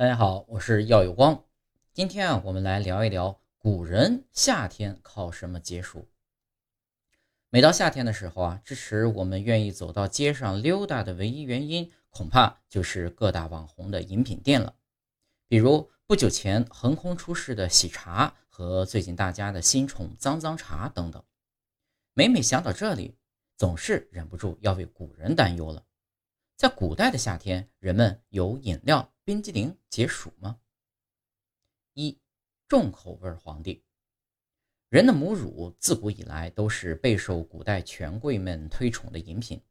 大家好，我是耀有光。今天啊，我们来聊一聊古人夏天靠什么解暑。每到夏天的时候啊，支持我们愿意走到街上溜达的唯一原因，恐怕就是各大网红的饮品店了。比如不久前横空出世的喜茶和最近大家的新宠脏脏茶等等。每每想到这里，总是忍不住要为古人担忧了。在古代的夏天，人们有饮料冰激凌解暑吗？一重口味皇帝。人的母乳自古以来都是备受古代权贵们推崇的饮品。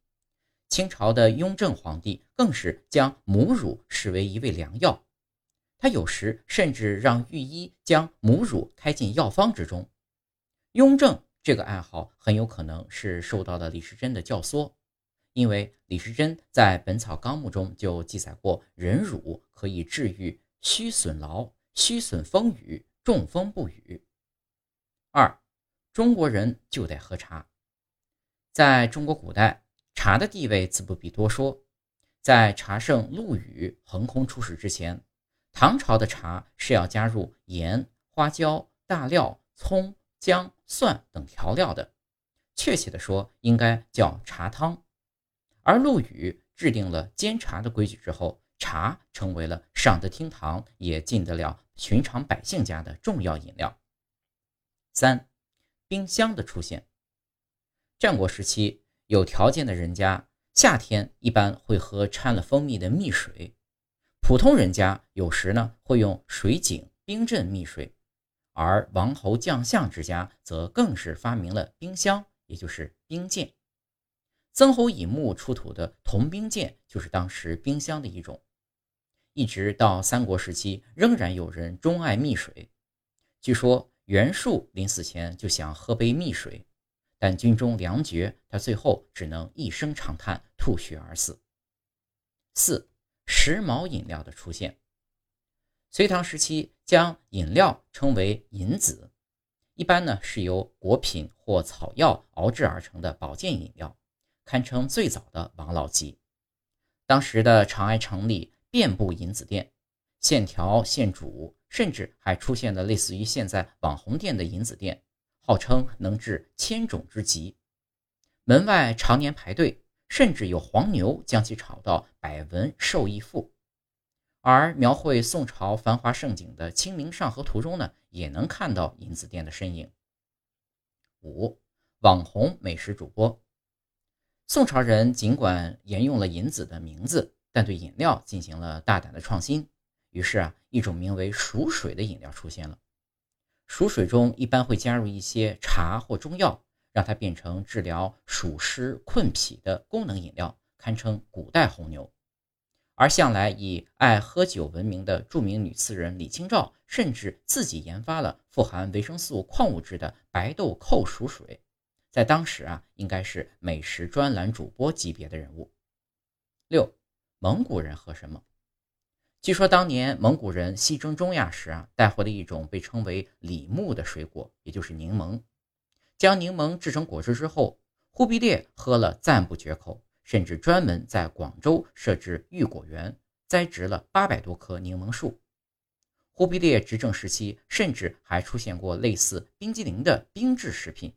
清朝的雍正皇帝更是将母乳视为一味良药，他有时甚至让御医将母乳开进药方之中。雍正这个爱好很有可能是受到了李时珍的教唆，因为李时珍在《本草纲目》中就记载过，人乳可以治愈虚损劳、虚损风雨、中风不语。二，中国人就得喝茶。在中国古代，茶的地位自不必多说。在茶圣陆羽横空出世之前，唐朝的茶是要加入盐、花椒、大料、葱、姜、蒜等调料的，确切的说，应该叫茶汤。而陆羽制定了煎茶的规矩之后，茶成为了上得厅堂也进得了寻常百姓家的重要饮料。三，冰箱的出现。战国时期，有条件的人家夏天一般会喝掺了蜂蜜的蜜水，普通人家有时呢会用水井冰镇蜜水，而王侯将相之家则更是发明了冰箱，也就是冰鉴。曾侯乙墓出土的铜冰鉴就是当时冰箱的一种，一直到三国时期，仍然有人钟爱蜜水。据说。袁术临死前就想喝杯蜜水，但军中粮绝，他最后只能一声长叹，吐血而死。四、时髦饮料的出现。隋唐时期将饮料称为饮子，一般呢是由果品或草药熬制而成的保健饮料，堪称最早的王老吉。当时的长安城里遍布银子店，现调现煮。甚至还出现了类似于现在网红店的银子店，号称能治千种之疾，门外常年排队，甚至有黄牛将其炒到百文受益富。而描绘宋朝繁华盛景的《清明上河图》中呢，也能看到银子店的身影。五网红美食主播，宋朝人尽管沿用了银子的名字，但对饮料进行了大胆的创新。于是啊，一种名为熟水的饮料出现了。熟水中一般会加入一些茶或中药，让它变成治疗暑湿困脾的功能饮料，堪称古代红牛。而向来以爱喝酒闻名的著名女词人李清照，甚至自己研发了富含维生素、矿物质的白豆蔻熟水，在当时啊，应该是美食专栏主播级别的人物。六，蒙古人喝什么？据说当年蒙古人西征中亚时啊，带回了一种被称为李木的水果，也就是柠檬。将柠檬制成果汁之后，忽必烈喝了赞不绝口，甚至专门在广州设置御果园，栽植了八百多棵柠檬树。忽必烈执政时期，甚至还出现过类似冰激凌的冰制食品，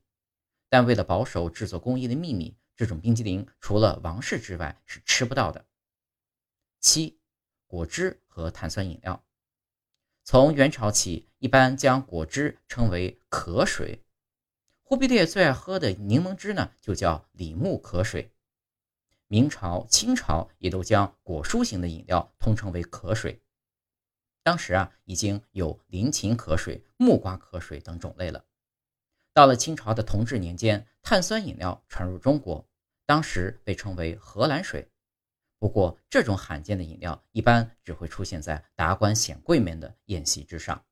但为了保守制作工艺的秘密，这种冰激凌除了王室之外是吃不到的。七。果汁和碳酸饮料，从元朝起，一般将果汁称为渴水。忽必烈最爱喝的柠檬汁呢，就叫李木渴水。明朝、清朝也都将果蔬型的饮料通称为渴水。当时啊，已经有林檎渴水、木瓜渴水等种类了。到了清朝的同治年间，碳酸饮料传入中国，当时被称为荷兰水。不过，这种罕见的饮料一般只会出现在达官显贵们的宴席之上。